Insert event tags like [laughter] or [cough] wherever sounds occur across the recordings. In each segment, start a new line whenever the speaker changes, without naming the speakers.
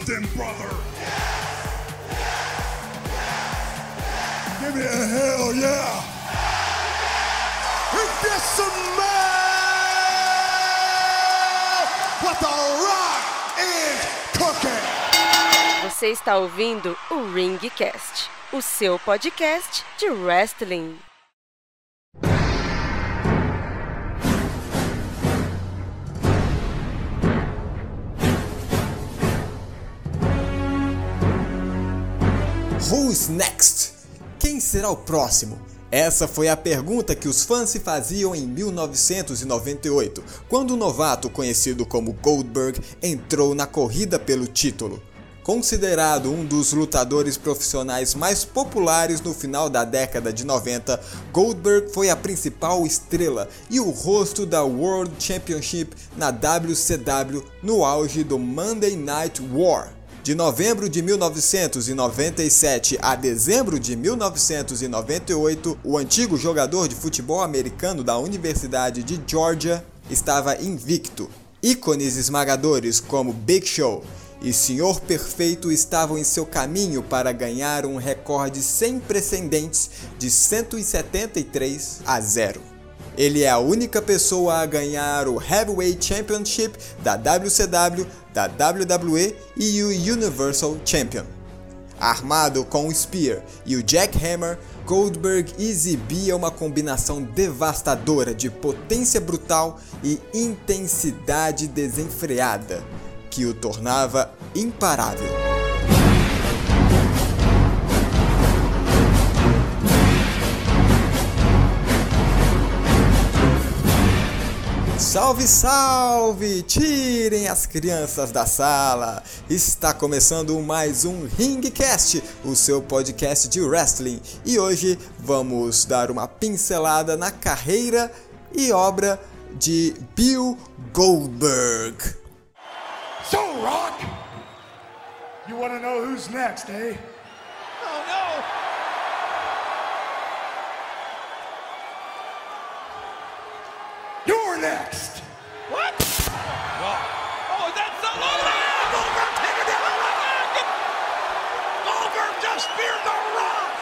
something, brother. Give me a hell yeah! And get some man! What the rock is cooking!
Você está ouvindo o Ringcast, o seu podcast de wrestling.
Who's next? Quem será o próximo? Essa foi a pergunta que os fãs se faziam em 1998, quando o novato conhecido como Goldberg entrou na corrida pelo título. Considerado um dos lutadores profissionais mais populares no final da década de 90, Goldberg foi a principal estrela e o rosto da World Championship na WCW no auge do Monday Night War. De novembro de 1997 a dezembro de 1998, o antigo jogador de futebol americano da Universidade de Georgia estava invicto. Ícones esmagadores como Big Show e Senhor Perfeito estavam em seu caminho para ganhar um recorde sem precedentes de 173 a 0. Ele é a única pessoa a ganhar o Heavyweight Championship da WCW, da WWE e o Universal Champion. Armado com o Spear e o Jackhammer, Goldberg exibia uma combinação devastadora de potência brutal e intensidade desenfreada, que o tornava imparável. Salve, salve! Tirem as crianças da sala! Está começando mais um Ringcast, o seu podcast de wrestling. E hoje vamos dar uma pincelada na carreira e obra de Bill Goldberg.
So, Rock, you want to know who's next, eh?
Oh no!
You're next!
What? Oh, that's the Goldberg! Goldberg taking! Goldberg just speared the rock!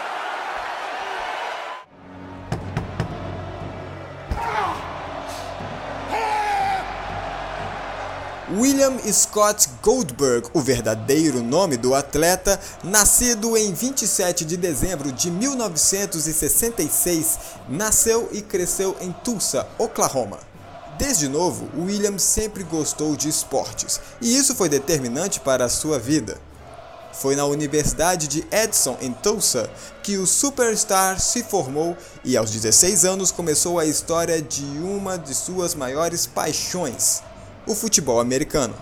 William Scott Goldberg, o verdadeiro nome do atleta, nascido em 27 de dezembro de 1966, nasceu e cresceu em Tulsa, Oklahoma. Desde novo, William sempre gostou de esportes, e isso foi determinante para a sua vida. Foi na Universidade de Edson, em Tulsa, que o superstar se formou e aos 16 anos começou a história de uma de suas maiores paixões, o futebol americano.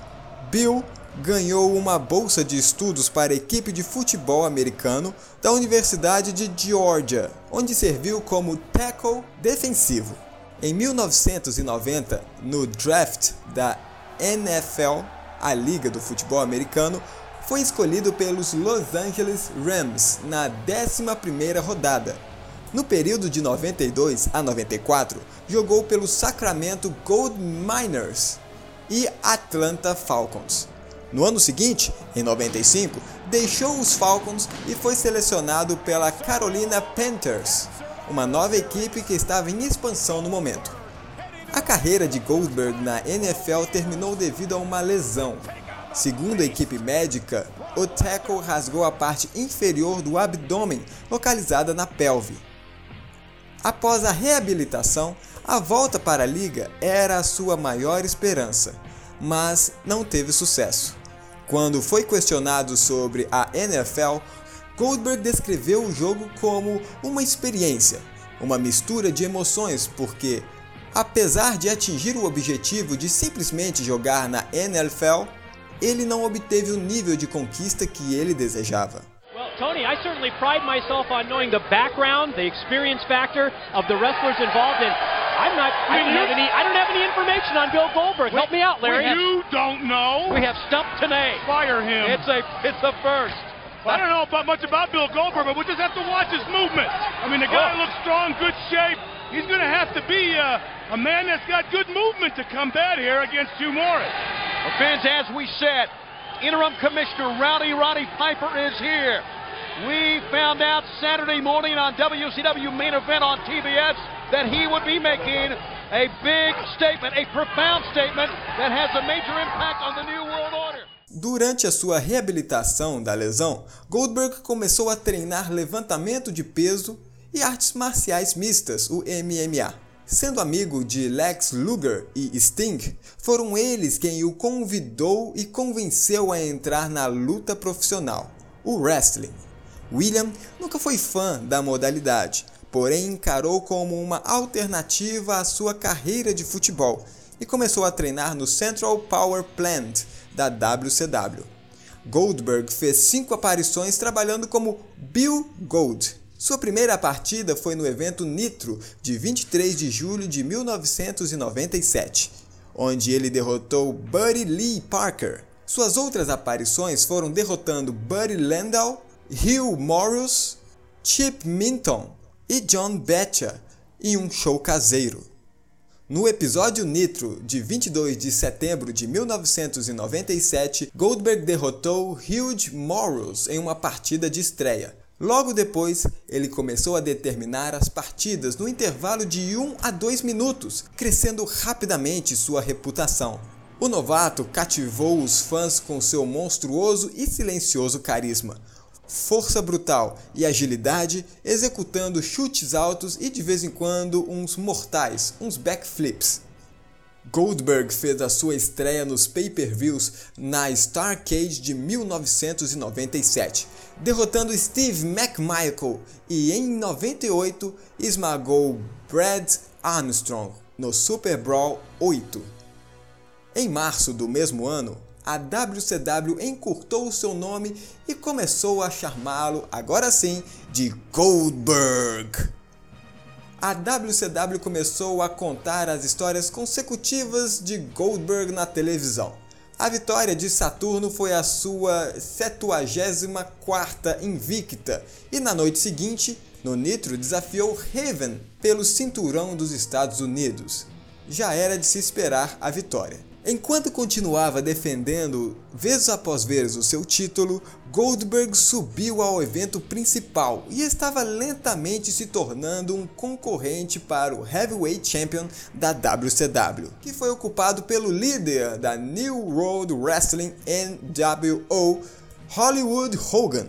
Bill ganhou uma bolsa de estudos para a equipe de futebol americano da Universidade de Georgia, onde serviu como tackle defensivo. Em 1990, no draft da NFL, a liga do futebol americano, foi escolhido pelos Los Angeles Rams na 11ª rodada. No período de 92 a 94, jogou pelo Sacramento Gold Miners e Atlanta Falcons. No ano seguinte, em 95, deixou os Falcons e foi selecionado pela Carolina Panthers, uma nova equipe que estava em expansão no momento. A carreira de Goldberg na NFL terminou devido a uma lesão. Segundo a equipe médica, o tackle rasgou a parte inferior do abdômen, localizada na pelve. Após a reabilitação, a volta para a liga era a sua maior esperança, mas não teve sucesso. Quando foi questionado sobre a NFL, Goldberg descreveu o jogo como uma experiência, uma mistura de emoções, porque, apesar de atingir o objetivo de simplesmente jogar na NFL, ele não obteve o nível de conquista que ele desejava.
Well, Tony, I certainly pride myself on knowing the background, the experience factor of the wrestlers involved, and I'm not. I don't have any. I don't have any information on Bill Goldberg. Help me out, Larry.
You don't know?
We have stumped Tanay.
Fire him.
It's a. It's a first.
I don't know about much about Bill Goldberg, but we'll just have to watch his movement. I mean, the guy
Oh.
looks strong, good shape. He's going to have to be uh, a man that's got good movement to combat here against Hugh Morris.
Well, fans, as we said, interim commissioner Rowdy Roddy Piper is here. We found out Saturday morning on WCW main event on TBS that he would be making a big statement, a profound statement that has a major impact on the New World Order.
Durante a sua reabilitação da lesão, Goldberg começou a treinar levantamento de peso e artes marciais mistas, o MMA. Sendo amigo de Lex Luger e Sting, foram eles quem o convidou e convenceu a entrar na luta profissional, o wrestling. William nunca foi fã da modalidade, porém encarou como uma alternativa à sua carreira de futebol e começou a treinar no Central Power Plant da WCW. Goldberg fez cinco aparições trabalhando como Bill Gold. Sua primeira partida foi no evento Nitro de 23 de julho de 1997, onde ele derrotou Buddy Lee Parker. Suas outras aparições foram derrotando Buddy Landau, Hugh Morris, Chip Minton e John Betcha em um show caseiro. No episódio Nitro de 22 de setembro de 1997, Goldberg derrotou Hugh Morris em uma partida de estreia. Logo depois, ele começou a determinar as partidas no intervalo de 1 a 2 minutos, crescendo rapidamente sua reputação. O novato cativou os fãs com seu monstruoso e silencioso carisma, força brutal e agilidade, executando chutes altos e de vez em quando uns mortais, uns backflips. Goldberg fez a sua estreia nos pay-per-views na Starcade de 1997, derrotando Steve McMichael e em 98 esmagou Brad Armstrong no Super Brawl 8. Em março do mesmo ano, a WCW encurtou seu nome e começou a chamá-lo, agora sim, de Goldberg. A WCW começou a contar as histórias consecutivas de Goldberg na televisão. A vitória de Saturno foi a sua 74ª invicta e na noite seguinte, no Nitro, desafiou Raven pelo cinturão dos Estados Unidos. Já era de se esperar a vitória. Enquanto continuava defendendo vez após vez o seu título, Goldberg subiu ao evento principal e estava lentamente se tornando um concorrente para o Heavyweight Champion da WCW, que foi ocupado pelo líder da New World Wrestling NWO, Hollywood Hogan.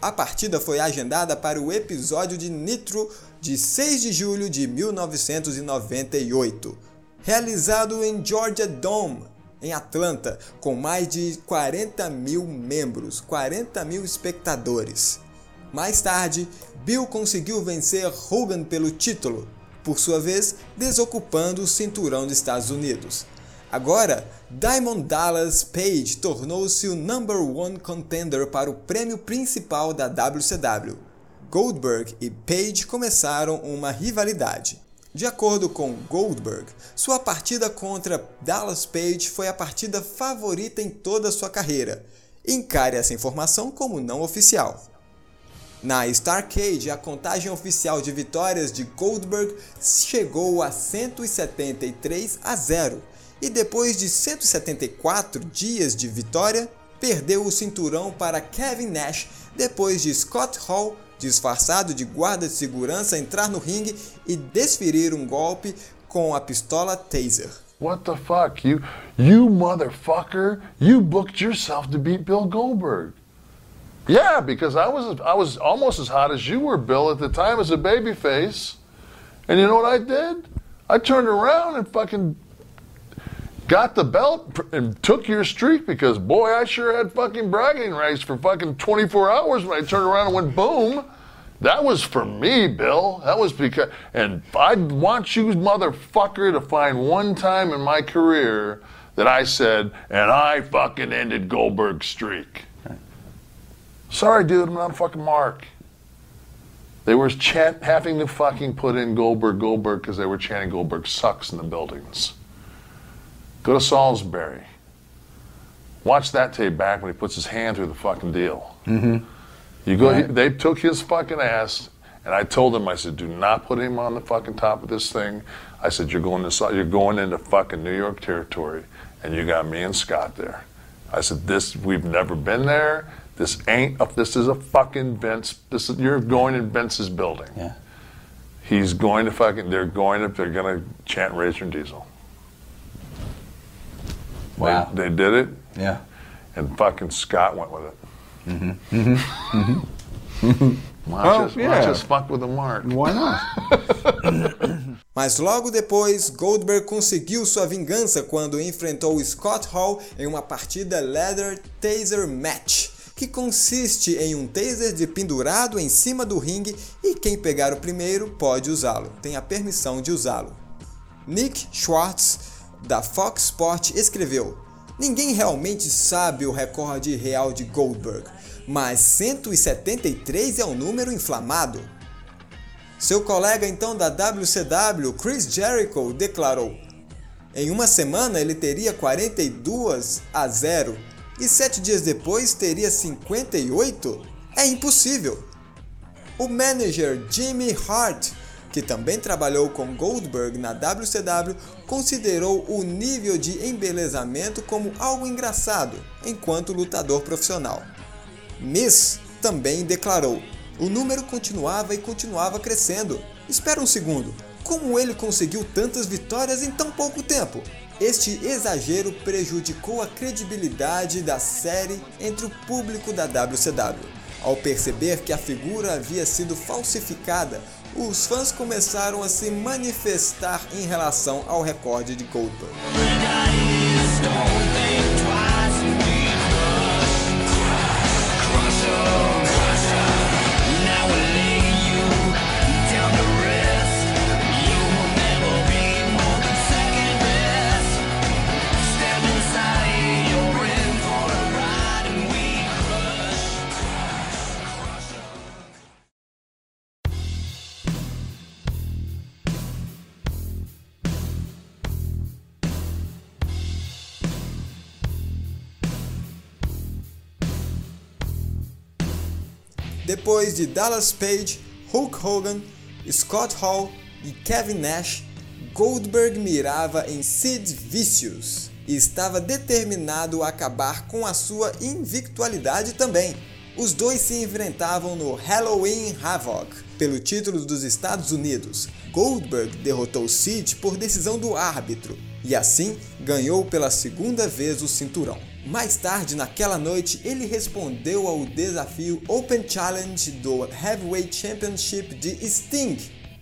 A partida foi agendada para o episódio de Nitro de 6 de julho de 1998 realizado em Georgia Dome, em Atlanta, com mais de 40 mil membros, 40 mil espectadores. Mais tarde, Bill conseguiu vencer Hogan pelo título, por sua vez desocupando o cinturão dos Estados Unidos. Agora, Diamond Dallas Page tornou-se o number one contender para o prêmio principal da WCW. Goldberg e Page começaram uma rivalidade. De acordo com Goldberg, sua partida contra Dallas Page foi a partida favorita em toda sua carreira. Encare essa informação como não oficial. Na Starcade, a contagem oficial de vitórias de Goldberg chegou a 173 a 0 e depois de 174 dias de vitória, perdeu o cinturão para Kevin Nash depois de Scott Hall disfarçado de guarda de segurança, entrar no ringue e desferir um golpe com a pistola Taser.
What the fuck? You you motherfucker, you booked yourself to beat Bill Goldberg. Yeah, because I was I was almost as hot as you were, Bill, at the time as a babyface. And you know what I did? I turned around and fucking got the belt and took your streak because boy, I sure had fucking bragging rights for fucking 24 hours when I turned around and went boom. That was for me, Bill. That was because, and I want you, motherfucker, to find one time in my career that I said, and I fucking ended Goldberg's streak. Sorry, dude, I'm not a fucking mark. They were chant, having to fucking put in Goldberg, Goldberg, because they were chanting Goldberg sucks in the buildings. Go to Salisbury. Watch that tape back when he puts his hand through the fucking deal. Mm-hmm. You go.
Right.
He, they took his fucking ass, and I told him. I said, do not put him on the fucking top of this thing. I said, you're going to you're going into fucking New York territory, and you got me and Scott there. I said, this we've never been there. This ain't. A, this is a fucking Vince. This is you're going in Vince's building.
Yeah.
He's going to fucking. They're going to. They're going to chant Razor and Diesel. They-
Wow.
They, did it,
Yeah.
and fucking Scott went with it. Watch,
Oh,
us,
yeah.
watch us fuck with the mark.
Why not? [laughs] Mas logo depois, Goldberg conseguiu sua vingança quando enfrentou Scott Hall em uma partida Leather Taser Match, que consiste em um taser de pendurado em cima do ringue e quem pegar o primeiro pode usá-lo, tem a permissão de usá-lo. Nick Schwartz, da Fox Sport, escreveu: Ninguém realmente sabe o recorde real de Goldberg, mas 173 é um número inflamado. Seu colega então da WCW, Chris Jericho, declarou: Em uma semana ele teria 42 a 0 e sete dias depois teria 58? É impossível. O manager Jimmy Hart, que também trabalhou com Goldberg na WCW, considerou o nível de embelezamento como algo engraçado enquanto lutador profissional. Miss também declarou: o número continuava e continuava crescendo. Espera um segundo, como ele conseguiu tantas vitórias em tão pouco tempo? Este exagero prejudicou a credibilidade da série entre o público da WCW. Ao perceber que a figura havia sido falsificada, os fãs começaram a se manifestar em relação ao recorde de Goldberg. Depois de Dallas Page, Hulk Hogan, Scott Hall e Kevin Nash, Goldberg mirava em Sid Vicious e estava determinado a acabar com a sua invictualidade também. Os dois se enfrentavam no Halloween Havoc pelo título dos Estados Unidos. Goldberg derrotou Sid por decisão do árbitro e assim ganhou pela segunda vez o cinturão. Mais tarde naquela noite, ele respondeu ao desafio Open Challenge do Heavyweight Championship de Sting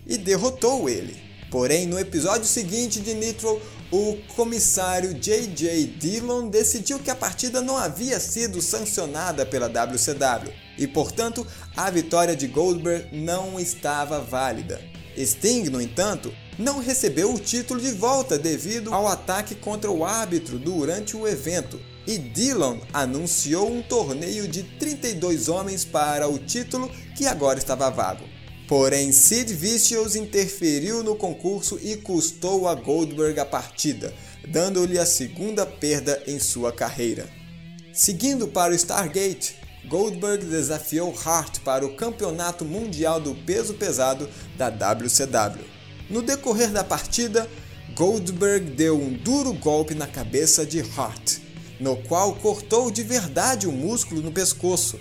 e derrotou ele. Porém, no episódio seguinte de Nitro, o comissário J.J. Dillon decidiu que a partida não havia sido sancionada pela WCW e, portanto, a vitória de Goldberg não estava válida. Sting, no entanto, não recebeu o título de volta devido ao ataque contra o árbitro durante o evento, e Dillon anunciou um torneio de 32 homens para o título que agora estava vago. Porém, Sid Vicious interferiu no concurso e custou a Goldberg a partida, dando-lhe a segunda perda em sua carreira. Seguindo para o Stargate, Goldberg desafiou Hart para o Campeonato Mundial do Peso Pesado da WCW. No decorrer da partida, Goldberg deu um duro golpe na cabeça de Hart, no qual cortou de verdade o músculo no pescoço.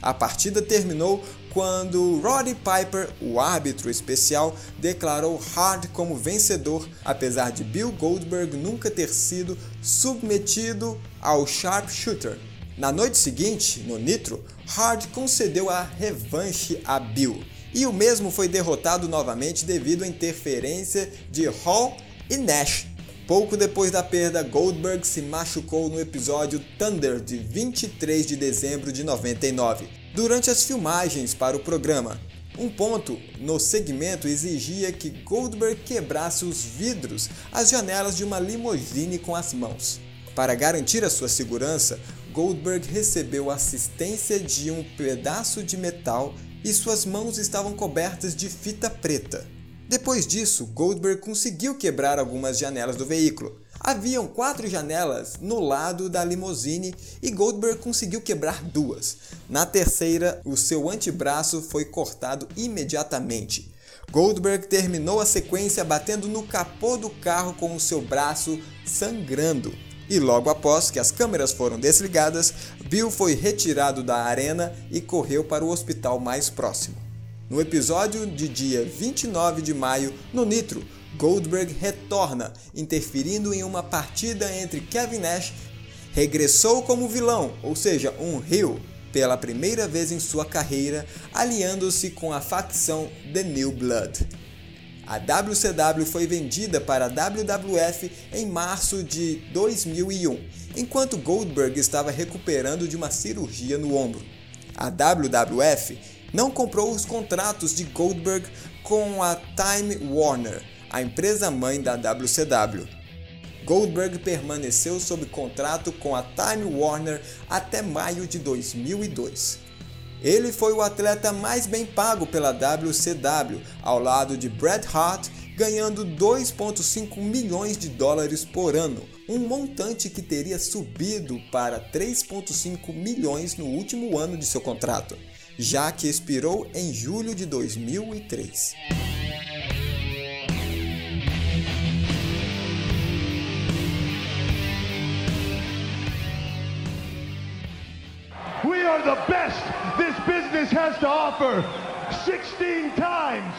A partida terminou quando Roddy Piper, o árbitro especial, declarou Hart como vencedor, apesar de Bill Goldberg nunca ter sido submetido ao Sharpshooter. Na noite seguinte, no Nitro, Hart concedeu a revanche a Bill, e o mesmo foi derrotado novamente devido à interferência de Hall e Nash. Pouco depois da perda, Goldberg se machucou no episódio Thunder de 23 de dezembro de 99, durante as filmagens para o programa. Um ponto no segmento exigia que Goldberg quebrasse os vidros, as janelas de uma limusine com as mãos. Para garantir a sua segurança, Goldberg recebeu assistência de um pedaço de metal e suas mãos estavam cobertas de fita preta. Depois disso, Goldberg conseguiu quebrar algumas janelas do veículo. Haviam quatro janelas no lado da limusine e Goldberg conseguiu quebrar duas. Na terceira, o seu antebraço foi cortado imediatamente. Goldberg terminou a sequência batendo no capô do carro com o seu braço sangrando. E logo após que as câmeras foram desligadas, Bill foi retirado da arena e correu para o hospital mais próximo. No episódio de dia 29 de maio, no Nitro, Goldberg retorna, interferindo em uma partida entre Kevin Nash, regressou como vilão, ou seja, um heel, pela primeira vez em sua carreira, aliando-se com a facção The New Blood. A WCW foi vendida para a WWF em março de 2001, enquanto Goldberg estava recuperando de uma cirurgia no ombro. A WWF não comprou os contratos de Goldberg com a Time Warner, a empresa mãe da WCW. Goldberg permaneceu sob contrato com a Time Warner até maio de 2002. Ele foi o atleta mais bem pago pela WCW, ao lado de Bret Hart, ganhando 2,5 milhões de dólares por ano, um montante que teria subido para 3,5 milhões no último ano de seu contrato, já que expirou em julho de 2003.
We are the best this business has to offer. 16 times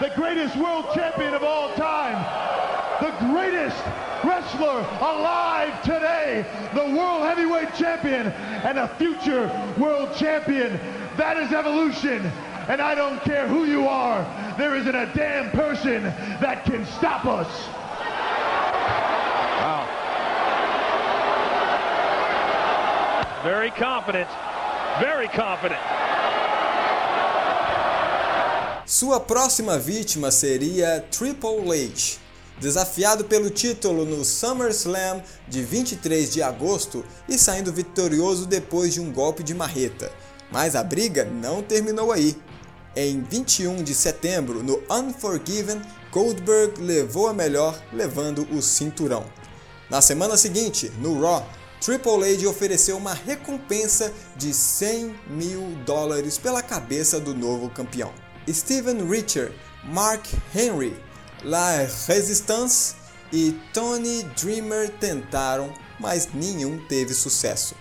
the greatest world champion of all time. The greatest wrestler alive today. The world heavyweight champion and a future world champion. That is evolution. And I don't care who you are. There isn't a damn person that can stop us.
Very confident. Very confident.
Sua próxima vítima seria Triple H. Desafiado pelo título no SummerSlam de 23 de agosto e saindo vitorioso depois de um golpe de marreta. Mas a briga não terminou aí. Em 21 de setembro, no Unforgiven, Goldberg levou a melhor, levando o cinturão. Na semana seguinte, no Raw, Triple H ofereceu uma recompensa de 100 mil dólares pela cabeça do novo campeão. Steven Richard, Mark Henry, La Resistance e Tony Dreamer tentaram, mas nenhum teve sucesso.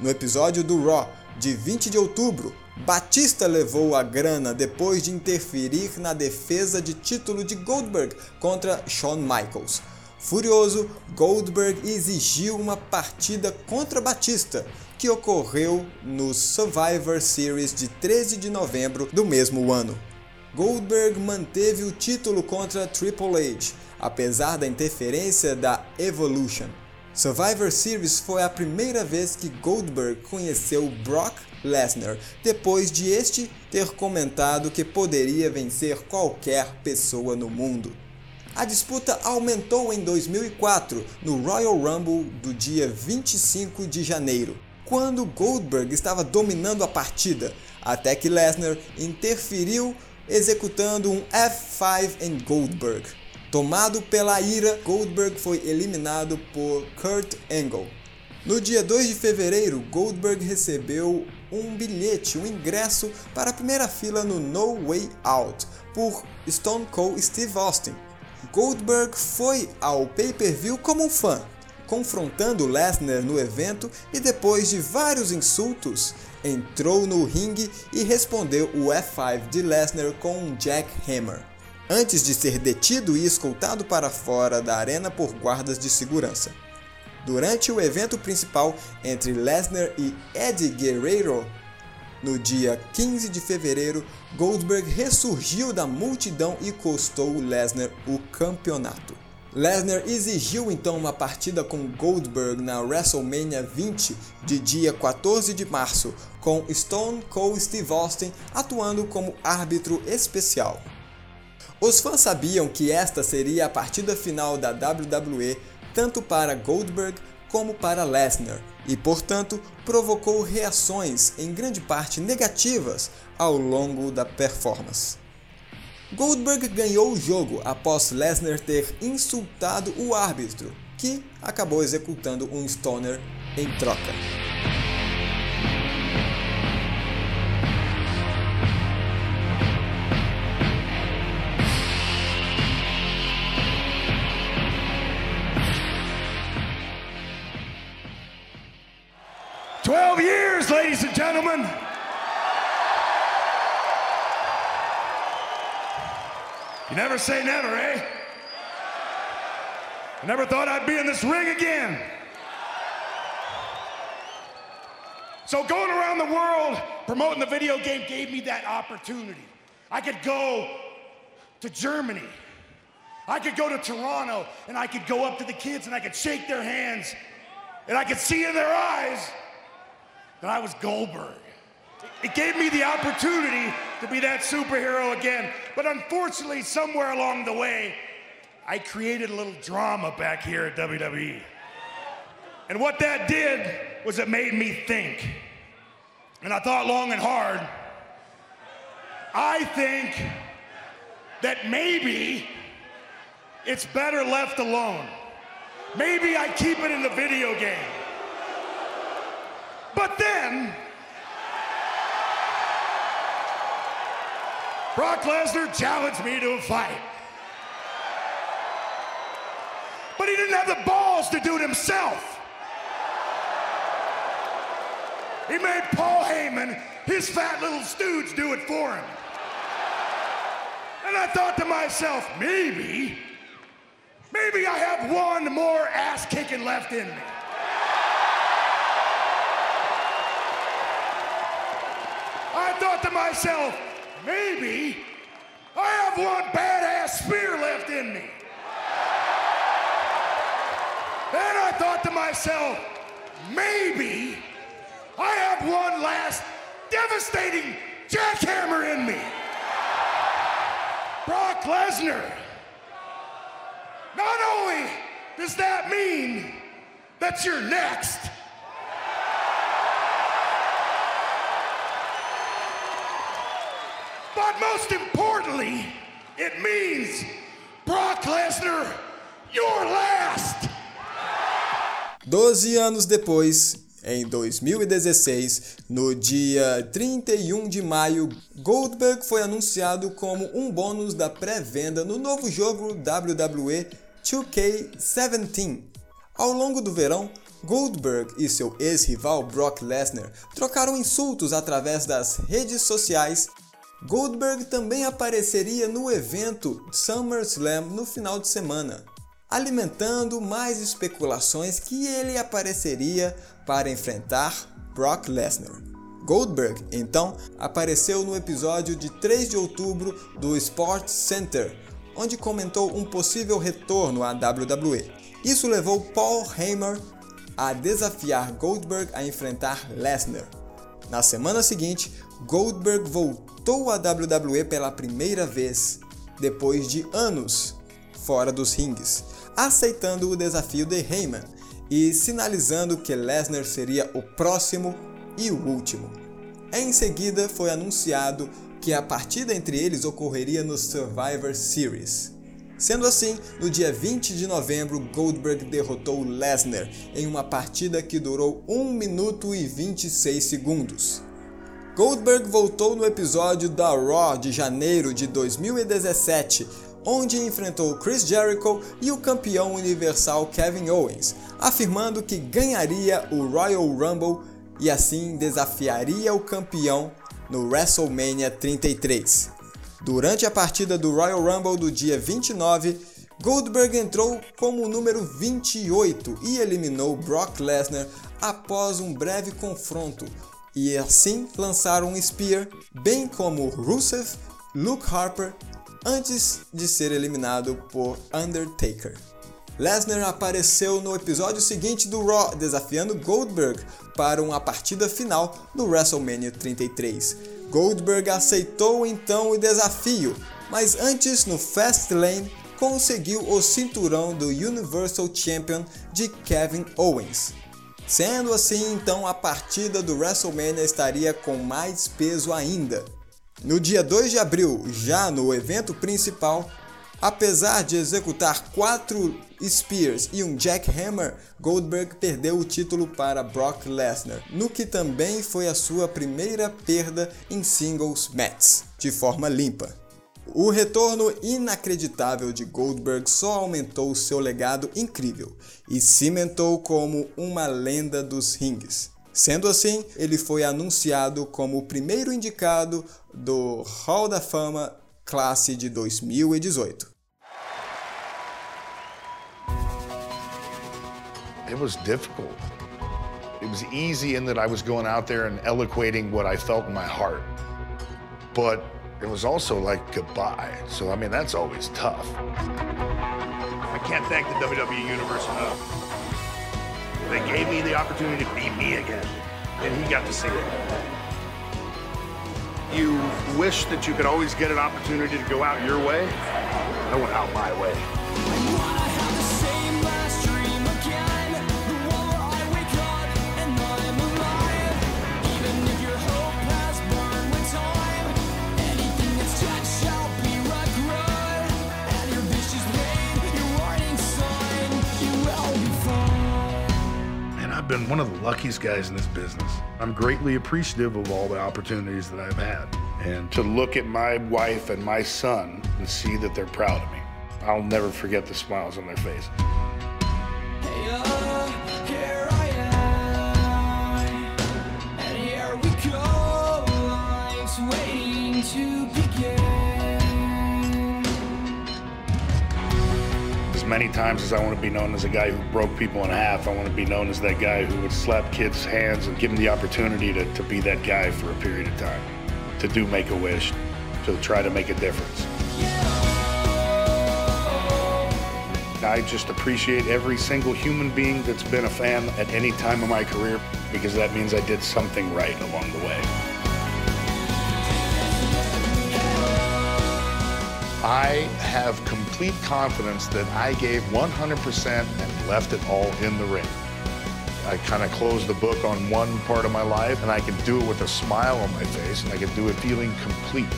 No episódio do Raw de 20 de outubro, Batista levou a grana depois de interferir na defesa de título de Goldberg contra Shawn Michaels. Furioso, Goldberg exigiu uma partida contra Batista, que ocorreu no Survivor Series de 13 de novembro do mesmo ano. Goldberg manteve o título contra Triple H, apesar da interferência da Evolution. Survivor Series foi a primeira vez que Goldberg conheceu Brock Lesnar, depois de este ter comentado que poderia vencer qualquer pessoa no mundo. A disputa aumentou em 2004 no Royal Rumble do dia 25 de janeiro, quando Goldberg estava dominando a partida, até que Lesnar interferiu executando um F5 em Goldberg. Tomado pela ira, Goldberg foi eliminado por Kurt Angle. No dia 2 de fevereiro, Goldberg recebeu um bilhete, um ingresso para a primeira fila no No Way Out por Stone Cold Steve Austin. Goldberg foi ao pay-per-view como um fã, confrontando Lesnar no evento e depois de vários insultos, entrou no ringue e respondeu o F5 de Lesnar com um jackhammer, antes de ser detido e escoltado para fora da arena por guardas de segurança. Durante o evento principal entre Lesnar e Eddie Guerrero, no dia 15 de fevereiro, Goldberg ressurgiu da multidão e custou Lesnar o campeonato. Lesnar exigiu então uma partida com Goldberg na WrestleMania 20 de dia 14 de março, com Stone Cold Steve Austin atuando como árbitro especial. Os fãs sabiam que esta seria a partida final da WWE tanto para Goldberg como para Lesnar, e portanto provocou reações em grande parte negativas ao longo da performance. Goldberg ganhou o jogo após Lesnar ter insultado o árbitro, que acabou executando um Stoner em troca.
You never say never, eh? I never thought I'd be in this ring again. So going around the world promoting the video game gave me that opportunity. I could go to Germany. I could go to Toronto and I could go up to the kids and I could shake their hands and I could see in their eyes that I was Goldberg. It gave me the opportunity to be that superhero again. But unfortunately, somewhere along the way, I created a little drama back here at WWE. And what that did was it made me think. And I thought long and hard. I think that maybe it's better left alone. Maybe I keep it in the video game. But then, Brock Lesnar challenged me to a fight. But he didn't have the balls to do it himself. He made Paul Heyman, his fat little stooge, do it for him. And I thought to myself, maybe, maybe I have one more ass kicking left in me. I thought to myself, maybe I have one badass spear left in me. Then I thought to myself, maybe I have one last devastating jackhammer in me. Brock Lesnar. Not only does that mean that you're next, most importantly, it means Brock Lesnar, you're last.
Doze anos depois, em 2016, no dia 31 de maio, Goldberg foi anunciado como um bônus da pré-venda no novo jogo WWE 2K17. Ao longo do verão, Goldberg e seu ex-rival Brock Lesnar trocaram insultos através das redes sociais. Goldberg também apareceria no evento SummerSlam no final de semana alimentando mais especulações que ele apareceria para enfrentar Brock Lesnar. Goldberg, então, apareceu no episódio de 3 de outubro do Sports Center, onde comentou um possível retorno à WWE. Isso levou Paul Heyman a desafiar Goldberg a enfrentar Lesnar. Na semana seguinte, Goldberg voltou à WWE pela primeira vez, depois de anos fora dos rings, aceitando o desafio de Heyman e sinalizando que Lesnar seria o próximo e o último. Em seguida, foi anunciado que a partida entre eles ocorreria no Survivor Series. Sendo assim, no dia 20 de novembro, Goldberg derrotou Lesnar em uma partida que durou 1 minuto e 26 segundos. Goldberg voltou no episódio da Raw de janeiro de 2017, onde enfrentou Chris Jericho e o campeão universal Kevin Owens, afirmando que ganharia o Royal Rumble e assim desafiaria o campeão no WrestleMania 33. Durante a partida do Royal Rumble do dia 29, Goldberg entrou como o número 28 e eliminou Brock Lesnar após um breve confronto, e assim lançaram um Spear, bem como Rusev, Luke Harper antes de ser eliminado por Undertaker. Lesnar apareceu no episódio seguinte do Raw, desafiando Goldberg para uma partida final no WrestleMania 33. Goldberg aceitou então o desafio, mas antes no Fastlane conseguiu o cinturão do Universal Champion de Kevin Owens. Sendo assim, então a partida do WrestleMania estaria com mais peso ainda. No dia 2 de abril, já no evento principal, Apesar de executar quatro Spears e um Jackhammer, Goldberg perdeu o título para Brock Lesnar, no que também foi a sua primeira perda em singles matches, de forma limpa. O retorno inacreditável de Goldberg só aumentou seu legado incrível e cimentou como uma lenda dos rings. Sendo assim, ele foi anunciado como o primeiro indicado do Hall da Fama classe de 2018.
It was difficult. It was easy in that I was going out there and eloquating what I felt in my heart. But it was also like goodbye. So, I mean, that's always tough.
I can't thank the WWE Universe enough. They gave me the opportunity to be me again, and he got to see it. You wish that you could always get an opportunity to go out your way. I went out my way. One of the luckiest guys in this business. I'm greatly appreciative of all the opportunities that I've had. And to look at my wife and my son and see that they're proud of me, I'll never forget the smiles on their face. Many times as I want to be known as a guy who broke people in half, I want to be known as that guy who would slap kids' hands and give them the opportunity to, to be that guy for a period of time, to do make a wish, to try to make a difference. I just appreciate every single human being that's been a fan at any time of my career because that means I did something right along the way. I have complete confidence that I gave 100% and left it all in the ring. I kind of closed the book on one part of my life, and I can do it with a smile on my face, and I can do it feeling complete.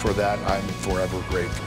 For that, I'm forever grateful.